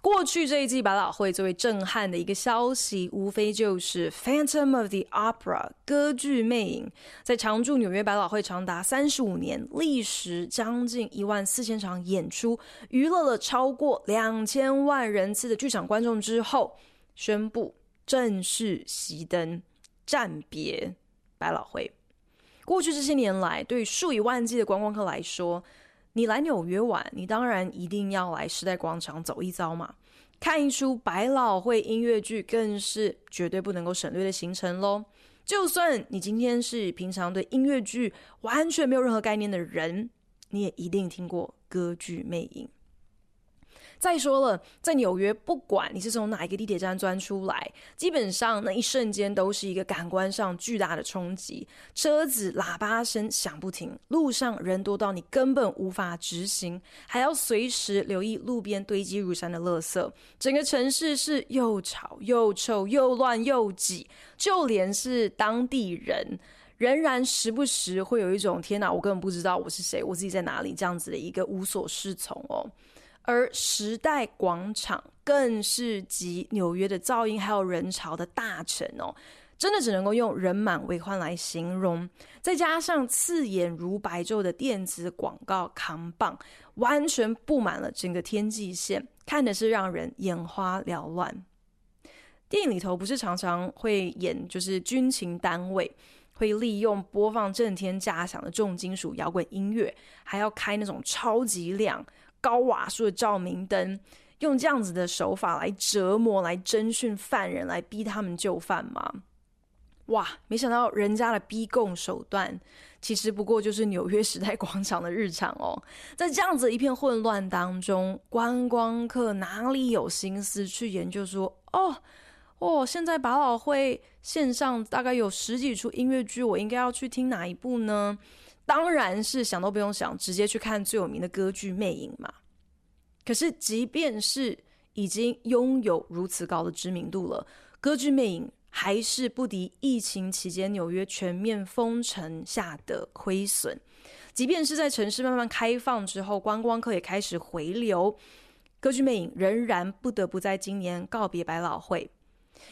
过去这一季百老汇最为震撼的一个消息，无非就是《Phantom of the Opera》歌剧魅影，在常驻纽约百老汇长达三十五年，历时将近一万四千场演出，娱乐了超过两千万人次的剧场观众之后，宣布正式熄灯，暂别百老汇。过去这些年来，对数以万计的观光客来说，你来纽约玩，你当然一定要来时代广场走一遭嘛，看一出百老汇音乐剧，更是绝对不能够省略的行程喽。就算你今天是平常对音乐剧完全没有任何概念的人，你也一定听过歌剧魅影。再说了，在纽约，不管你是从哪一个地铁站钻出来，基本上那一瞬间都是一个感官上巨大的冲击。车子喇叭声响不停，路上人多到你根本无法直行，还要随时留意路边堆积如山的垃圾。整个城市是又吵又臭又乱又挤，就连是当地人，仍然时不时会有一种“天哪，我根本不知道我是谁，我自己在哪里”这样子的一个无所适从哦。而时代广场更是集纽约的噪音还有人潮的大城哦，真的只能够用人满为患来形容。再加上刺眼如白昼的电子广告扛棒，完全布满了整个天际线，看的是让人眼花缭乱。电影里头不是常常会演，就是军情单位会利用播放震天价响的重金属摇滚音乐，还要开那种超级亮。高瓦数的照明灯，用这样子的手法来折磨、来征讯犯人、来逼他们就范吗？哇！没想到人家的逼供手段，其实不过就是纽约时代广场的日常哦。在这样子一片混乱当中，观光客哪里有心思去研究说，哦哦，现在百老汇线上大概有十几出音乐剧，我应该要去听哪一部呢？当然是想都不用想，直接去看最有名的歌剧魅影嘛。可是，即便是已经拥有如此高的知名度了，歌剧魅影还是不敌疫情期间纽约全面封城下的亏损。即便是在城市慢慢开放之后，观光客也开始回流，歌剧魅影仍然不得不在今年告别百老汇。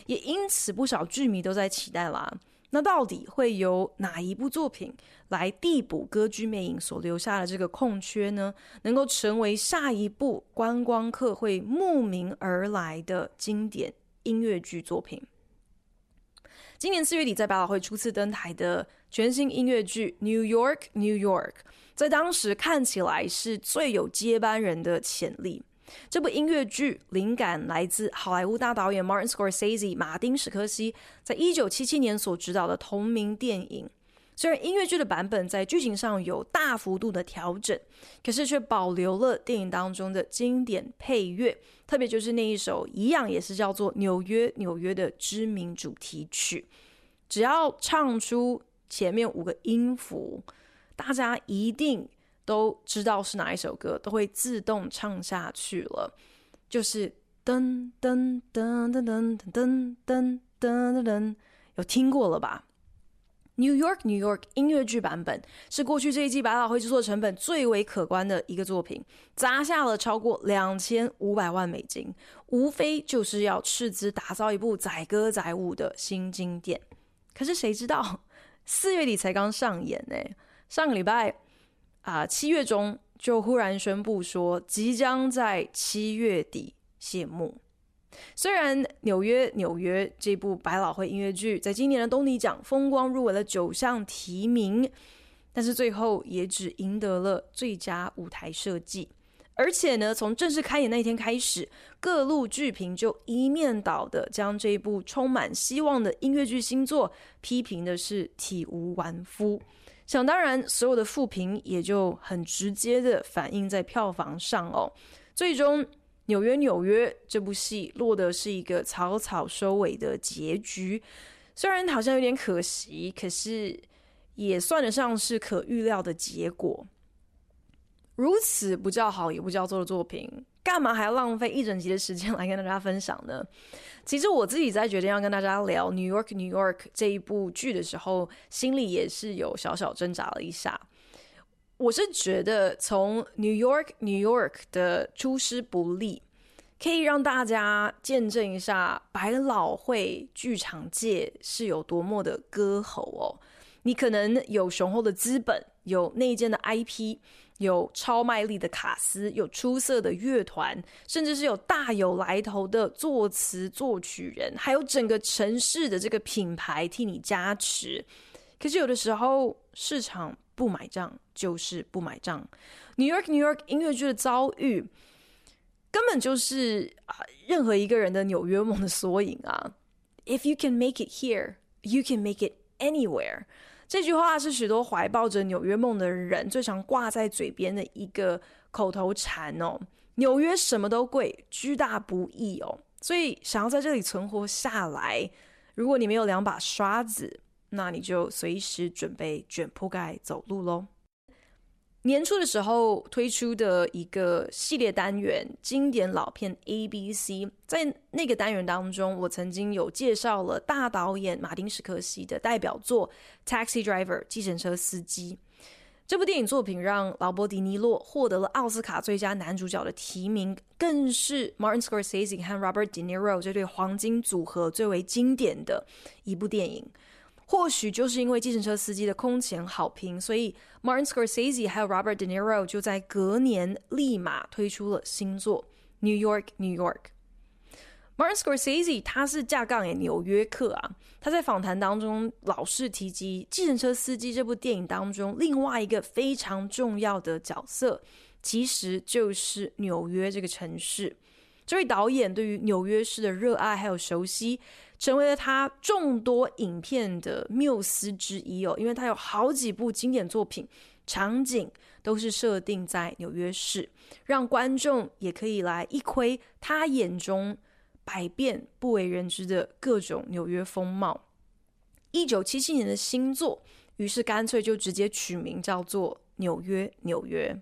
也因此，不少剧迷都在期待啦。那到底会由哪一部作品来递补歌剧魅影所留下的这个空缺呢？能够成为下一部观光客会慕名而来的经典音乐剧作品？今年四月底在百老汇初次登台的全新音乐剧《New York, New York》，在当时看起来是最有接班人的潜力。这部音乐剧灵感来自好莱坞大导演 Martin Scorsese 马丁史柯西在一九七七年所执导的同名电影。虽然音乐剧的版本在剧情上有大幅度的调整，可是却保留了电影当中的经典配乐，特别就是那一首一样也是叫做《纽约纽约》的知名主题曲。只要唱出前面五个音符，大家一定。都知道是哪一首歌，都会自动唱下去了。就是噔噔噔噔噔噔噔噔噔，有听过了吧？New York, New York 音乐剧版本是过去这一季百老汇制作成本最为可观的一个作品，砸下了超过两千五百万美金，无非就是要斥资打造一部载歌载舞的新经典。可是谁知道，四月底才刚上演呢？上个礼拜。啊，七月中就忽然宣布说，即将在七月底谢幕。虽然《纽约纽约》这部百老汇音乐剧在今年的东尼奖风光入围了九项提名，但是最后也只赢得了最佳舞台设计。而且呢，从正式开演那一天开始，各路剧评就一面倒的将这一部充满希望的音乐剧新作批评的是体无完肤。想当然，所有的负评也就很直接的反映在票房上哦。最终，纽约，纽约这部戏落得是一个草草收尾的结局，虽然好像有点可惜，可是也算得上是可预料的结果。如此不叫好也不叫座的作品，干嘛还要浪费一整集的时间来跟大家分享呢？其实我自己在决定要跟大家聊《New York, New York》这一部剧的时候，心里也是有小小挣扎了一下。我是觉得从 New York New York 的出师不利，可以让大家见证一下百老汇剧场界是有多么的歌喉哦。你可能有雄厚的资本，有内建的 IP，有超卖力的卡司，有出色的乐团，甚至是有大有来头的作词作曲人，还有整个城市的这个品牌替你加持。可是有的时候市场。不买账就是不买账。New York New York 音乐剧的遭遇，根本就是啊，任何一个人的纽约梦的缩影啊。If you can make it here, you can make it anywhere。这句话是许多怀抱着纽约梦的人最常挂在嘴边的一个口头禅哦。纽约什么都贵，居大不易哦。所以想要在这里存活下来，如果你没有两把刷子，那你就随时准备卷铺盖走路喽。年初的时候推出的一个系列单元《经典老片 ABC》，在那个单元当中，我曾经有介绍了大导演马丁·史克西的代表作《Taxi Driver》计程车司机。这部电影作品让劳勃·迪尼洛获得了奥斯卡最佳男主角的提名，更是 Martin Scorsese 和 Robert De Niro 这对黄金组合最为经典的一部电影。或许就是因为计程车司机的空前好评，所以 Martin Scorsese 还有 Robert De Niro 就在隔年立马推出了新作《New York, New York》。Martin Scorsese 他是架杠诶纽约客啊，他在访谈当中老是提及《计程车司机》这部电影当中另外一个非常重要的角色，其实就是纽约这个城市。这位导演对于纽约市的热爱还有熟悉，成为了他众多影片的缪斯之一哦。因为他有好几部经典作品，场景都是设定在纽约市，让观众也可以来一窥他眼中百变不为人知的各种纽约风貌。一九七七年的新作，于是干脆就直接取名叫做《纽约，纽约》。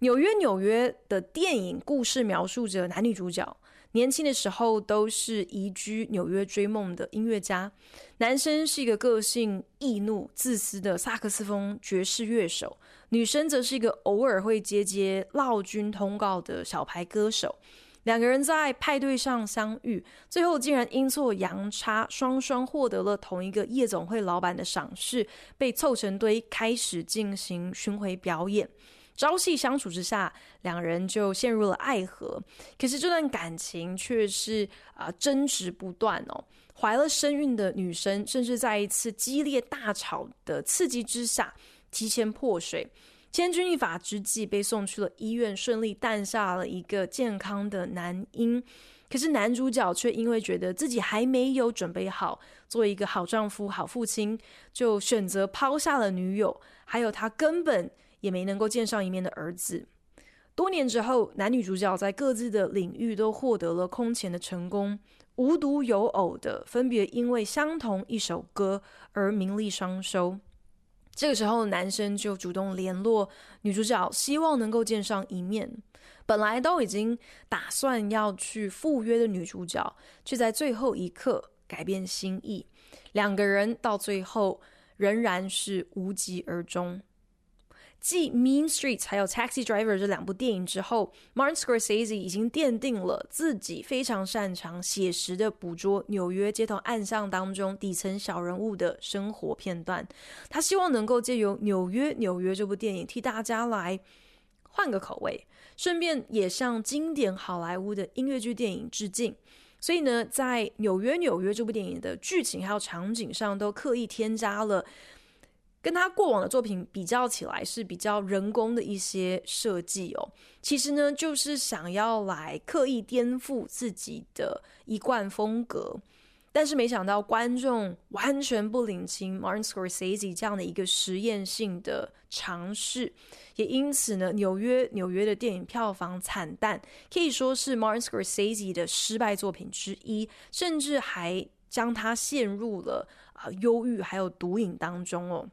纽约，纽约的电影故事描述着男女主角年轻的时候都是移居纽约追梦的音乐家。男生是一个个性易怒、自私的萨克斯风爵士乐手，女生则是一个偶尔会接接劳军通告的小牌歌手。两个人在派对上相遇，最后竟然阴错阳差，双双获得了同一个夜总会老板的赏识，被凑成堆，开始进行巡回表演。朝夕相处之下，两人就陷入了爱河。可是这段感情却是啊、呃、争执不断哦。怀了身孕的女生，甚至在一次激烈大吵的刺激之下，提前破水。千钧一发之际，被送去了医院，顺利诞下了一个健康的男婴。可是男主角却因为觉得自己还没有准备好做一个好丈夫、好父亲，就选择抛下了女友，还有他根本。也没能够见上一面的儿子。多年之后，男女主角在各自的领域都获得了空前的成功，无独有偶的，分别因为相同一首歌而名利双收。这个时候，男生就主动联络女主角，希望能够见上一面。本来都已经打算要去赴约的女主角，却在最后一刻改变心意，两个人到最后仍然是无疾而终。继《Mean Streets》还有《Taxi Driver》这两部电影之后，Martin Scorsese 已经奠定了自己非常擅长写实的捕捉纽约街头暗巷当中底层小人物的生活片段。他希望能够借由《纽约，纽约》这部电影替大家来换个口味，顺便也向经典好莱坞的音乐剧电影致敬。所以呢，在《纽约，纽约》这部电影的剧情还有场景上，都刻意添加了。跟他过往的作品比较起来，是比较人工的一些设计哦。其实呢，就是想要来刻意颠覆自己的一贯风格。但是没想到观众完全不领情 Martin Scorsese 这样的一个实验性的尝试，也因此呢，纽约纽约的电影票房惨淡，可以说是 Martin Scorsese 的失败作品之一，甚至还将他陷入了啊、呃、忧郁还有毒瘾当中哦。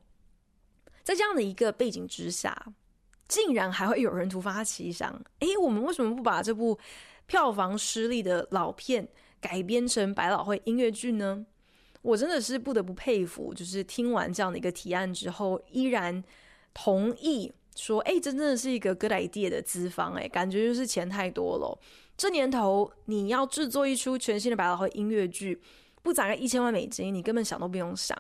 在这样的一个背景之下，竟然还会有人突发奇想，诶，我们为什么不把这部票房失利的老片？改编成百老汇音乐剧呢？我真的是不得不佩服，就是听完这样的一个提案之后，依然同意说：“哎，这真的是一个 good idea 的资方。”哎，感觉就是钱太多了。这年头你要制作一出全新的百老汇音乐剧，不砸个一千万美金，你根本想都不用想。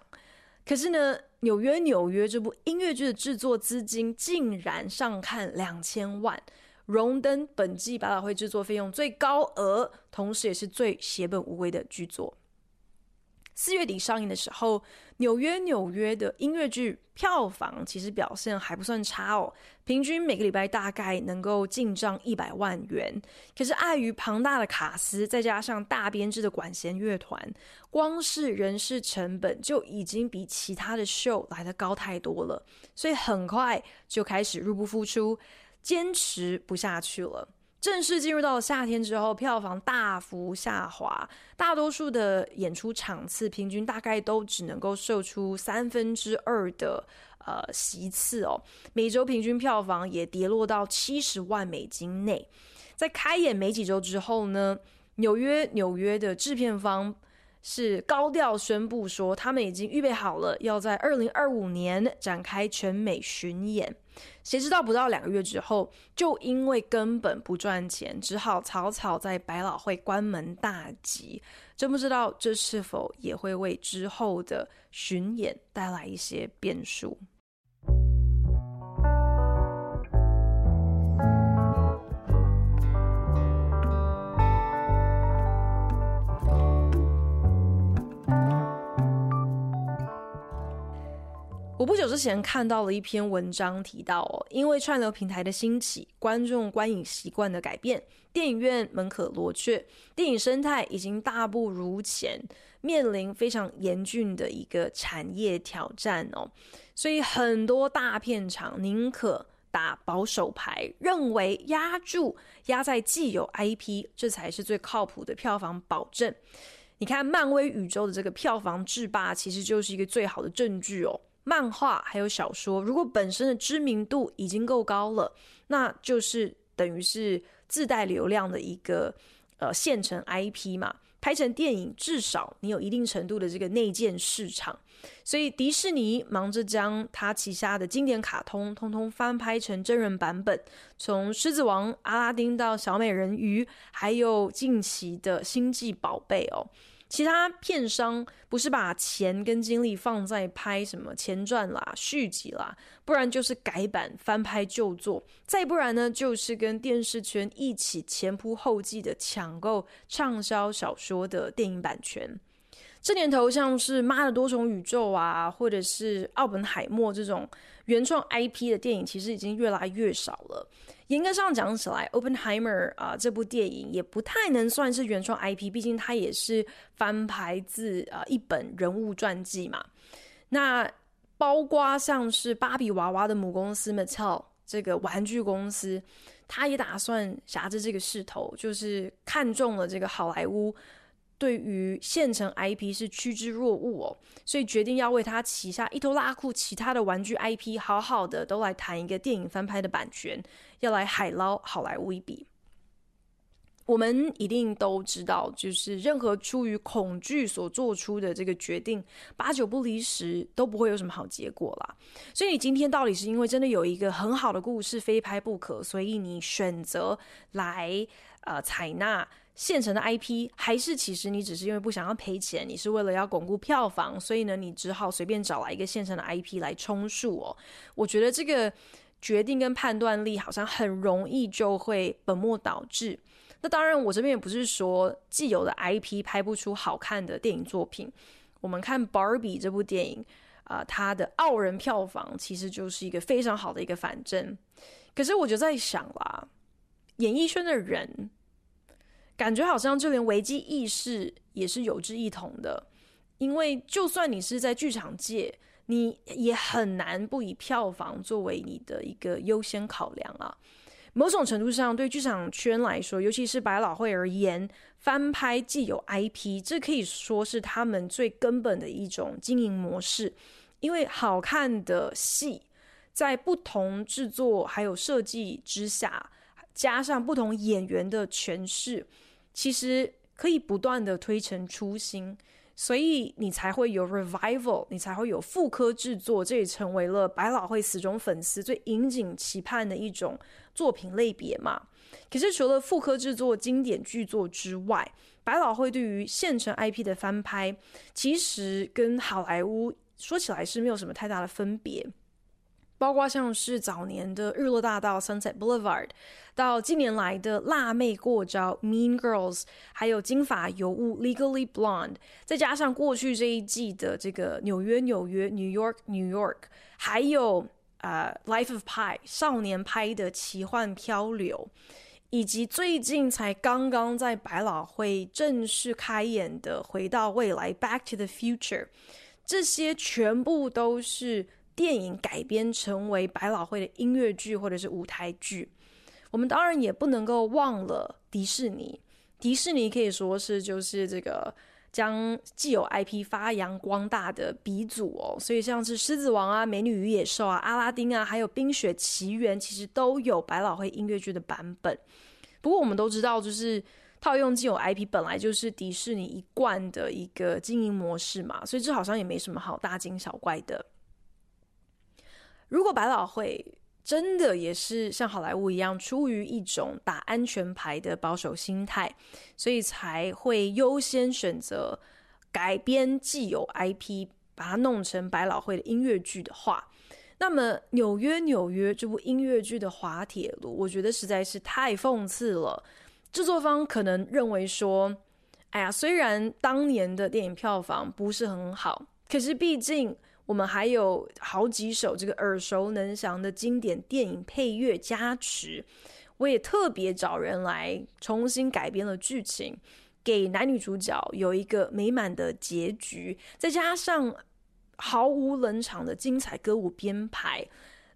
可是呢，纽约纽约这部音乐剧的制作资金竟然上看两千万。荣登本季百老汇制作费用最高额，同时也是最血本无归的剧作。四月底上映的时候，纽约纽约的音乐剧票房其实表现还不算差哦，平均每个礼拜大概能够进账一百万元。可是碍于庞大的卡司，再加上大编制的管弦乐团，光是人事成本就已经比其他的秀来得高太多了，所以很快就开始入不敷出。坚持不下去了。正式进入到了夏天之后，票房大幅下滑，大多数的演出场次平均大概都只能够售出三分之二的呃席次哦。每周平均票房也跌落到七十万美金内。在开演没几周之后呢，纽约纽约的制片方是高调宣布说，他们已经预备好了，要在二零二五年展开全美巡演。谁知道不到两个月之后，就因为根本不赚钱，只好草草在百老汇关门大吉。真不知道这是否也会为之后的巡演带来一些变数。我不久之前看到了一篇文章，提到哦，因为串流平台的兴起，观众观影习惯的改变，电影院门可罗雀，电影生态已经大不如前，面临非常严峻的一个产业挑战哦。所以很多大片场宁可打保守牌，认为压住压在既有 IP，这才是最靠谱的票房保证。你看，漫威宇宙的这个票房制霸，其实就是一个最好的证据哦。漫画还有小说，如果本身的知名度已经够高了，那就是等于是自带流量的一个呃现成 IP 嘛。拍成电影，至少你有一定程度的这个内建市场。所以迪士尼忙着将他旗下的经典卡通通通翻拍成真人版本，从《狮子王》、阿拉丁到小美人鱼，还有近期的星际宝贝哦。其他片商不是把钱跟精力放在拍什么前传啦、续集啦，不然就是改版翻拍旧作，再不然呢就是跟电视圈一起前仆后继的抢购畅销小说的电影版权。这年头，像是《妈的多重宇宙》啊，或者是《奥本海默》这种原创 IP 的电影，其实已经越来越少了。严格上讲起来，《Openheimer》啊这部电影也不太能算是原创 IP，毕竟它也是翻拍自啊一本人物传记嘛。那包括像是芭比娃娃的母公司 Mattel 这个玩具公司，它也打算挟着这个势头，就是看中了这个好莱坞。对于现成 IP 是趋之若鹜哦，所以决定要为他旗下一拖拉库其他的玩具 IP 好好的都来谈一个电影翻拍的版权，要来海捞好莱坞一笔。我们一定都知道，就是任何出于恐惧所做出的这个决定，八九不离十都不会有什么好结果啦。所以你今天到底是因为真的有一个很好的故事非拍不可，所以你选择来呃采纳。现成的 IP，还是其实你只是因为不想要赔钱，你是为了要巩固票房，所以呢，你只好随便找来一个现成的 IP 来充数哦。我觉得这个决定跟判断力好像很容易就会本末倒置。那当然，我这边也不是说既有的 IP 拍不出好看的电影作品。我们看《Barbie》这部电影啊，它的傲人票房其实就是一个非常好的一个反证。可是我就在想啦，演艺圈的人。感觉好像就连危机意识也是有志一同的。因为就算你是在剧场界，你也很难不以票房作为你的一个优先考量啊。某种程度上，对剧场圈来说，尤其是百老汇而言，翻拍既有 IP，这可以说是他们最根本的一种经营模式。因为好看的戏，在不同制作还有设计之下，加上不同演员的诠释，其实可以不断的推陈出新。所以你才会有 revival，你才会有复刻制作，这也成为了百老汇死忠粉丝最引颈期盼的一种作品类别嘛。可是除了复刻制作经典巨作之外，百老汇对于现成 IP 的翻拍，其实跟好莱坞说起来是没有什么太大的分别。包括像是早年的《日落大道》（Sunset Boulevard），到近年来的《辣妹过招》（Mean Girls），还有《金发尤物》（Legally Blonde），再加上过去这一季的这个《纽约纽约》（New York New York），还有呃《Life of Pie》少年拍的《奇幻漂流》，以及最近才刚刚在百老汇正式开演的《回到未来》（Back to the Future），这些全部都是。电影改编成为百老汇的音乐剧或者是舞台剧，我们当然也不能够忘了迪士尼。迪士尼可以说是就是这个将既有 IP 发扬光大的鼻祖哦。所以像是《狮子王》啊、《美女与野兽》啊、《阿拉丁》啊，还有《冰雪奇缘》，其实都有百老汇音乐剧的版本。不过我们都知道，就是套用既有 IP 本来就是迪士尼一贯的一个经营模式嘛，所以这好像也没什么好大惊小怪的。如果百老汇真的也是像好莱坞一样，出于一种打安全牌的保守心态，所以才会优先选择改编既有 IP，把它弄成百老汇的音乐剧的话，那么《纽约纽约》这部音乐剧的滑铁卢，我觉得实在是太讽刺了。制作方可能认为说，哎呀，虽然当年的电影票房不是很好，可是毕竟。我们还有好几首这个耳熟能详的经典电影配乐加持，我也特别找人来重新改编了剧情，给男女主角有一个美满的结局，再加上毫无冷场的精彩歌舞编排，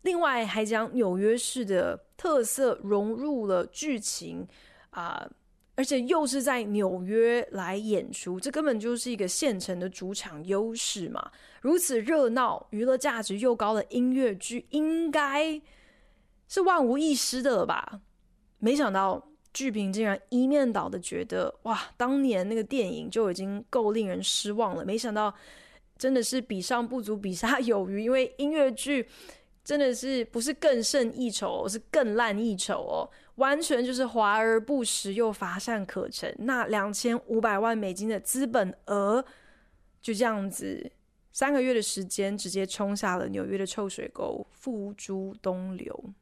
另外还将纽约市的特色融入了剧情啊。而且又是在纽约来演出，这根本就是一个现成的主场优势嘛！如此热闹、娱乐价值又高的音乐剧，应该是万无一失的了吧？没想到剧评竟然一面倒的觉得，哇，当年那个电影就已经够令人失望了。没想到真的是比上不足，比下有余，因为音乐剧真的是不是更胜一筹，是更烂一筹哦。完全就是华而不实又乏善可陈，那两千五百万美金的资本额就这样子三个月的时间，直接冲下了纽约的臭水沟，付诸东流。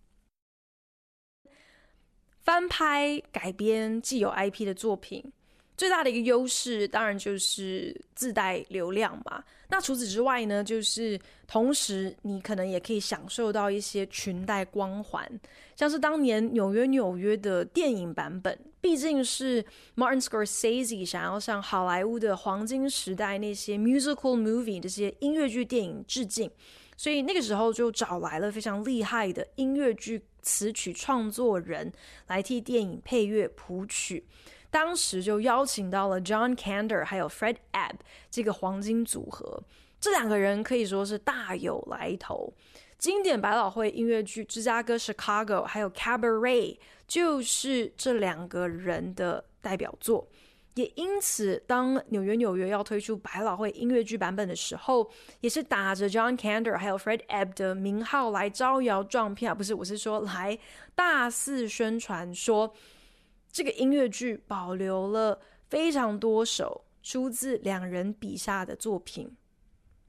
翻拍改编既有 IP 的作品。最大的一个优势，当然就是自带流量嘛。那除此之外呢，就是同时你可能也可以享受到一些裙带光环，像是当年《纽约纽约》的电影版本，毕竟是 Martin Scorsese 想要向好莱坞的黄金时代那些 musical movie 这些音乐剧电影致敬，所以那个时候就找来了非常厉害的音乐剧词曲创作人来替电影配乐谱曲。当时就邀请到了 John Kander 还有 Fred Ebb 这个黄金组合，这两个人可以说是大有来头。经典百老汇音乐剧《芝加哥 Chicago》还有《Cabaret》就是这两个人的代表作，也因此，当纽约纽约要推出百老汇音乐剧版本的时候，也是打着 John Kander 还有 Fred Ebb 的名号来招摇撞骗，不是，我是说来大肆宣传说。这个音乐剧保留了非常多首出自两人笔下的作品。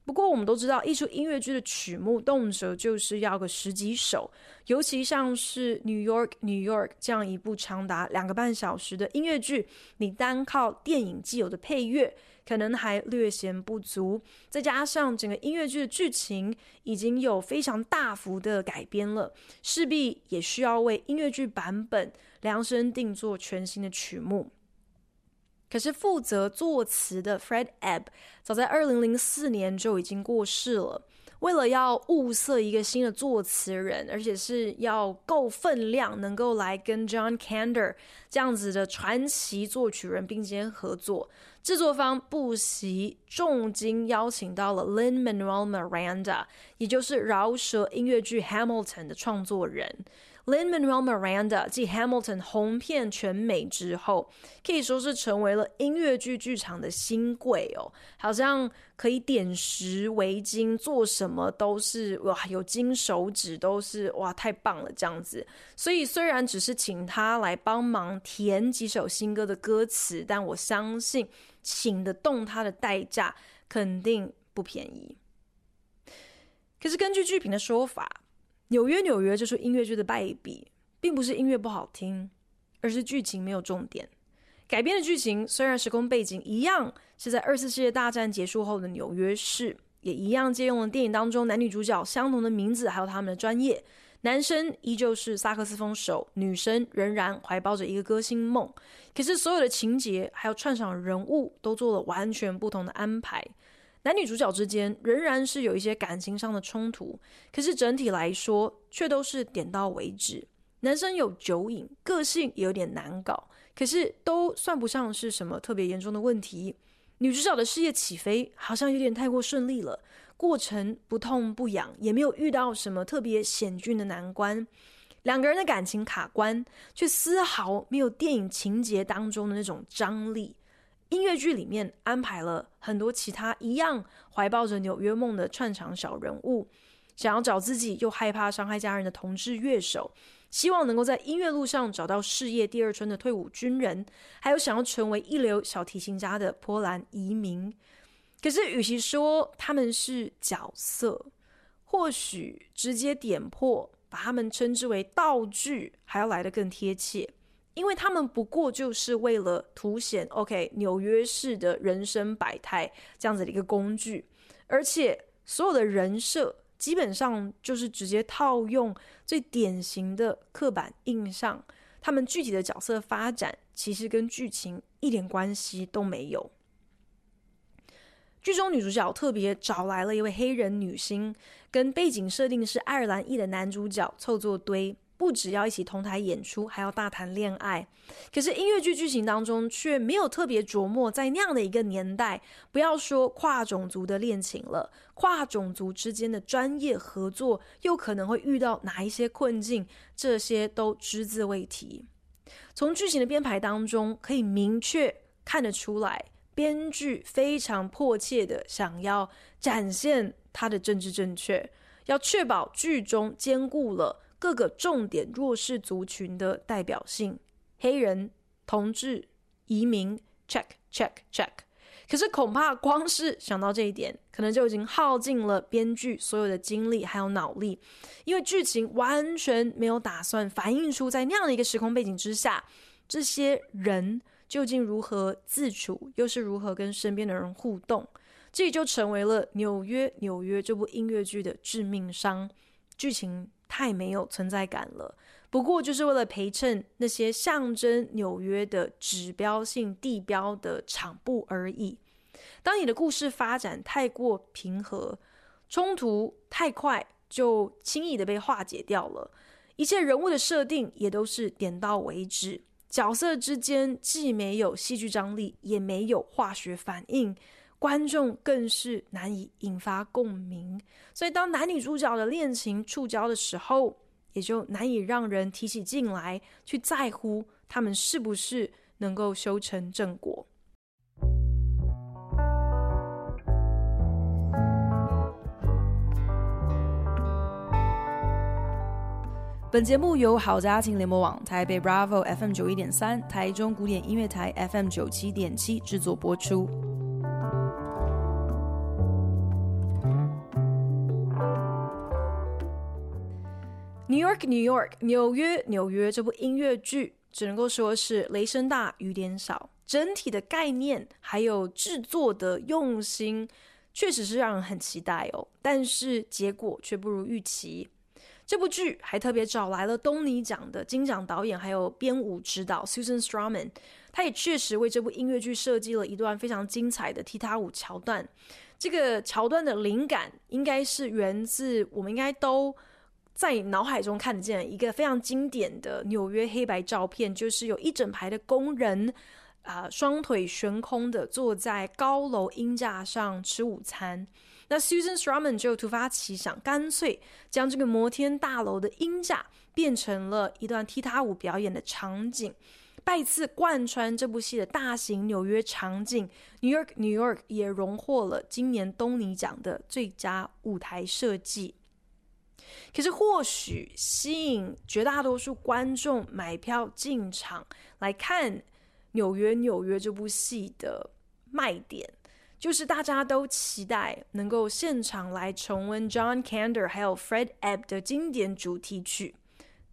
不过，我们都知道，一出音乐剧的曲目动辄就是要个十几首，尤其像是《New York New York》这样一部长达两个半小时的音乐剧，你单靠电影既有的配乐，可能还略显不足。再加上整个音乐剧的剧情已经有非常大幅的改编了，势必也需要为音乐剧版本量身定做全新的曲目。可是负责作词的 Fred Ebb 早在二零零四年就已经过世了。为了要物色一个新的作词人，而且是要够分量，能够来跟 John Kander 这样子的传奇作曲人并肩合作，制作方不惜重金邀请到了 Lin-Manuel Miranda，也就是饶舌音乐剧 Hamilton 的创作人。Lin-Manuel Miranda 继 Hamilton 红遍全美之后，可以说是成为了音乐剧剧场的新贵哦，好像可以点石为金，做什么都是哇，有金手指都是哇，太棒了这样子。所以虽然只是请他来帮忙填几首新歌的歌词，但我相信请得动他的代价肯定不便宜。可是根据剧评的说法，纽约，纽约，这出音乐剧的败笔，并不是音乐不好听，而是剧情没有重点。改编的剧情虽然时空背景一样是在二次世界大战结束后的纽约市，也一样借用了电影当中男女主角相同的名字，还有他们的专业。男生依旧是萨克斯风手，女生仍然怀抱着一个歌星梦。可是所有的情节还有串场人物都做了完全不同的安排。男女主角之间仍然是有一些感情上的冲突，可是整体来说却都是点到为止。男生有酒瘾，个性也有点难搞，可是都算不上是什么特别严重的问题。女主角的事业起飞好像有点太过顺利了，过程不痛不痒，也没有遇到什么特别险峻的难关。两个人的感情卡关，却丝毫没有电影情节当中的那种张力。音乐剧里面安排了很多其他一样怀抱着纽约梦的串场小人物，想要找自己又害怕伤害家人的同志乐手，希望能够在音乐路上找到事业第二春的退伍军人，还有想要成为一流小提琴家的波兰移民。可是，与其说他们是角色，或许直接点破，把他们称之为道具，还要来得更贴切。因为他们不过就是为了凸显 OK 纽约市的人生百态这样子的一个工具，而且所有的人设基本上就是直接套用最典型的刻板印象，他们具体的角色发展其实跟剧情一点关系都没有。剧中女主角特别找来了一位黑人女星，跟背景设定是爱尔兰裔的男主角凑作堆。不只要一起同台演出，还要大谈恋爱。可是音乐剧剧情当中却没有特别琢磨，在那样的一个年代，不要说跨种族的恋情了，跨种族之间的专业合作又可能会遇到哪一些困境，这些都只字未提。从剧情的编排当中，可以明确看得出来，编剧非常迫切的想要展现他的政治正确，要确保剧中兼顾了。各个重点弱势族群的代表性，黑人、同志、移民，check check check。可是恐怕光是想到这一点，可能就已经耗尽了编剧所有的精力还有脑力，因为剧情完全没有打算反映出在那样的一个时空背景之下，这些人究竟如何自处，又是如何跟身边的人互动，这就成为了《纽约纽约》这部音乐剧的致命伤，剧情。太没有存在感了，不过就是为了陪衬那些象征纽约的指标性地标的场布而已。当你的故事发展太过平和，冲突太快就轻易的被化解掉了，一切人物的设定也都是点到为止，角色之间既没有戏剧张力，也没有化学反应。观众更是难以引发共鸣，所以当男女主角的恋情触礁的时候，也就难以让人提起劲来去在乎他们是不是能够修成正果。本节目由好家庭联播网、台北 Bravo FM 九一点三、台中古典音乐台 FM 九七点七制作播出。New York, New York，纽约，纽约这部音乐剧只能够说是雷声大雨点小，整体的概念还有制作的用心，确实是让人很期待哦。但是结果却不如预期。这部剧还特别找来了东尼奖的金奖导演，还有编舞指导 Susan Stroman，他也确实为这部音乐剧设计了一段非常精彩的踢踏舞桥段。这个桥段的灵感应该是源自我们应该都在脑海中看得见一个非常经典的纽约黑白照片，就是有一整排的工人。啊、呃，双腿悬空的坐在高楼鹰架上吃午餐。那 Susan Stroman 就突发奇想，干脆将这个摩天大楼的鹰架变成了一段踢踏舞表演的场景，拜次贯穿这部戏的大型纽约场景。New York, New York 也荣获了今年东尼奖的最佳舞台设计。可是，或许吸引绝大多数观众买票进场来看。纽约，纽约这部戏的卖点就是大家都期待能够现场来重温 John Kander 还有 Fred Ebb 的经典主题曲，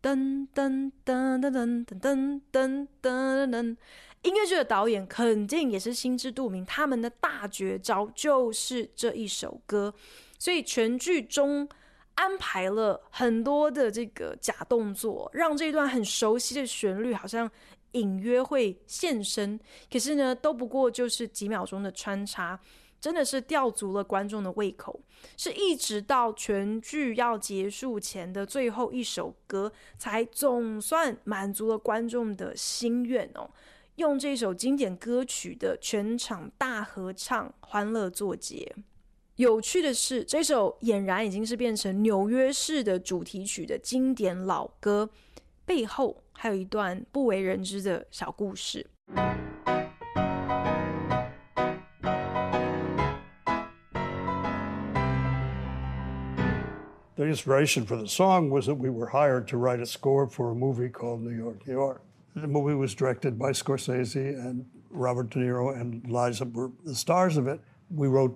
噔噔噔噔噔噔噔噔噔噔。音乐剧的导演肯定也是心知肚明，他们的大绝招就是这一首歌，所以全剧中安排了很多的这个假动作，让这段很熟悉的旋律好像。隐约会现身，可是呢，都不过就是几秒钟的穿插，真的是吊足了观众的胃口。是一直到全剧要结束前的最后一首歌，才总算满足了观众的心愿哦。用这首经典歌曲的全场大合唱，欢乐作结。有趣的是，这首俨然已经是变成纽约市的主题曲的经典老歌。背后还有一段不为人知的小故事。The inspiration for the song was that we were hired to write a score for a movie called New York, New York. The movie was directed by Scorsese and Robert De Niro and Liza were the stars of it. We wrote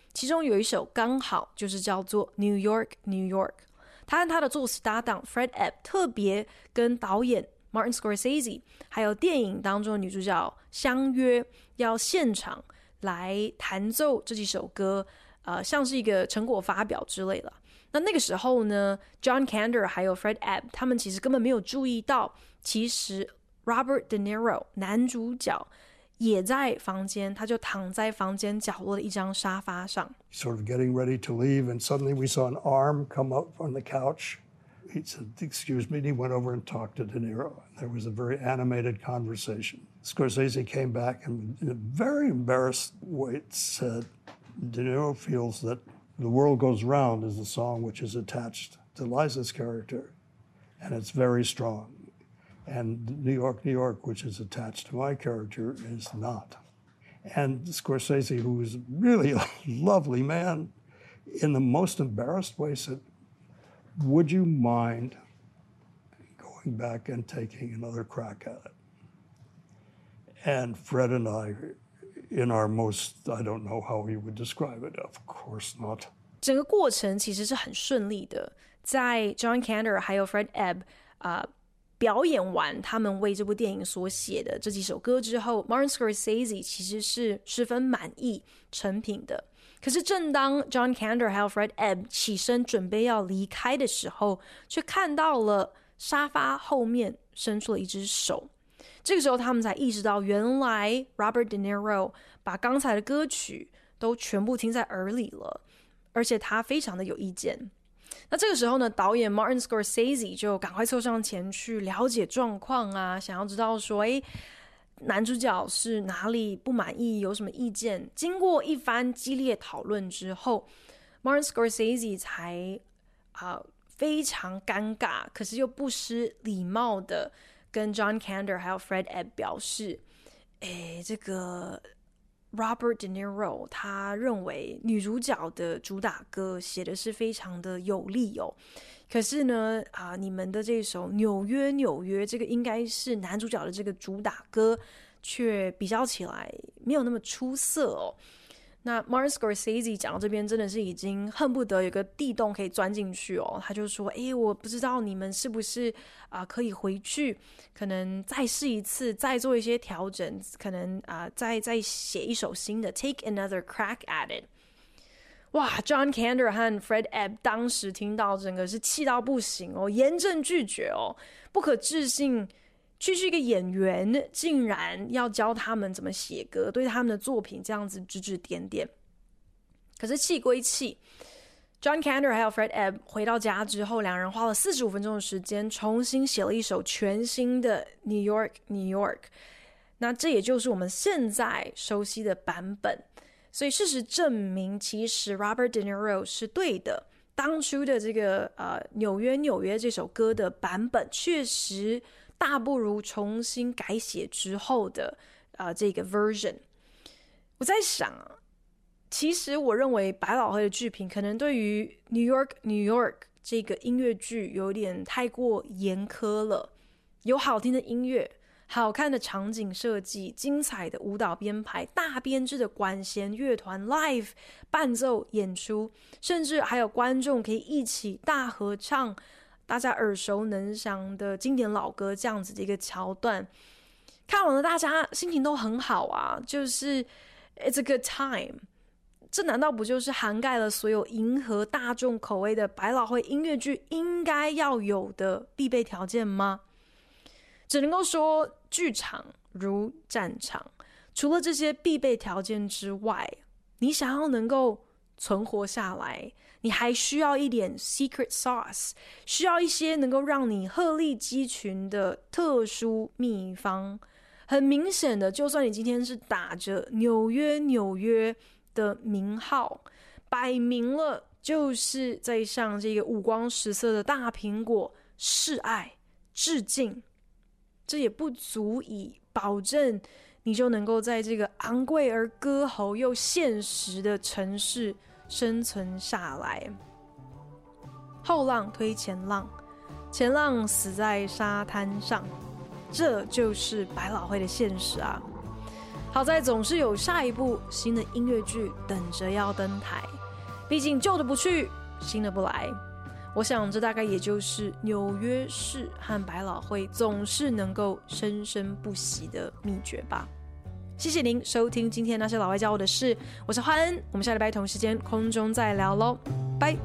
其中有一首刚好就是叫做《New York New York》。他和他的作词搭档 Fred Ebb 特别跟导演 Martin Scorsese 还有电影当中的女主角相约，要现场来弹奏这几首歌，呃，像是一个成果发表之类的。那那个时候呢，John Kander 还有 Fred Ebb 他们其实根本没有注意到，其实 Robert De Niro 男主角。也在房间，他就躺在房间角落的一张沙发上。Sort of getting ready to leave, and suddenly we saw an arm come up on the couch. He said, "Excuse me." And he went over and talked to De Niro. There was a very animated conversation. Scorsese came back and, in a very embarrassed way, said, "De Niro feels that the world goes round is a song which is attached to Liza's character, and it's very strong." and New York, New York, which is attached to my character, is not. And Scorsese, who is really a lovely man, in the most embarrassed way said, Would you mind going back and taking another crack at it? And Fred and I, in our most, I don't know how he would describe it, of course not. 整个过程其实是很顺利的，在 John Kander 还有 Fred Ebb 啊、uh,。 表演完他们为这部电影所写的这几首歌之后，Martin Scorsese 其实是十分满意成品的。可是，正当 John Kander 还有 Fred Ebb 起身准备要离开的时候，却看到了沙发后面伸出了一只手。这个时候，他们才意识到，原来 Robert De Niro 把刚才的歌曲都全部听在耳里了，而且他非常的有意见。那这个时候呢，导演 Martin Scorsese 就赶快凑上前去了解状况啊，想要知道说，诶，男主角是哪里不满意，有什么意见？经过一番激烈讨论之后，Martin Scorsese 才啊、非常尴尬，可是又不失礼貌的跟 John Kander 还有 Fred Ebb 表示，诶，这个 Robert De Niro 他认为女主角的主打歌写的是非常的有力哦。可是呢，啊，你们的这首《纽约纽约》这个应该是男主角的这个主打歌，却比较起来没有那么出色哦。那 Mars g o r s e s e 讲到这边，真的是已经恨不得有个地洞可以钻进去哦。他就说：“诶，我不知道你们是不是啊、可以回去，可能再试一次，再做一些调整，可能啊、再再写一首新的，Take another crack at it。”哇，John Kander 和 Fred Ebb 当时听到，整个是气到不行哦，严正拒绝哦，不可置信，区区一个演员竟然要教他们怎么写歌，对他们的作品这样子指指点点。可是气归气，John Kander 还有 Fred Ebb 回到家之后，两人花了四十五分钟的时间，重新写了一首全新的 New York New York。那这也就是我们现在熟悉的版本。所以事实证明，其实 Robert De Niro 是对的。当初的这个呃《纽约纽约》这首歌的版本，确实大不如重新改写之后的呃这个 version。我在想，其实我认为百老汇的剧评可能对于《New York New York》这个音乐剧有点太过严苛了。有好听的音乐。好看的场景设计，精彩的舞蹈编排，大编制的管弦乐团，live 伴奏演出，甚至还有观众可以一起大合唱，大家耳熟能详的经典老歌，这样子的一个桥段，看完了大家心情都很好啊，就是 it's a good time。这难道不就是涵盖了所有迎合大众口味的百老汇音乐剧应该要有的必备条件吗？只能够说，剧场如战场，除了这些必备条件之外，你想要能够存活下来，你还需要一点 secret sauce，需要一些能够让你鹤立鸡群的特殊秘方。很明显的，就算你今天是打着纽约纽约的名号，摆明了就是在向这个五光十色的大苹果示爱致敬。这也不足以保证你就能够在这个昂贵而歌喉又现实的城市生存下来。后浪推前浪，前浪死在沙滩上，这就是百老汇的现实啊！好在总是有下一部新的音乐剧等着要登台，毕竟旧的不去，新的不来。我想，这大概也就是纽约市和百老汇总是能够生生不息的秘诀吧。谢谢您收听今天那些老外教我的事，我是花恩，我们下礼拜同时间空中再聊喽，拜。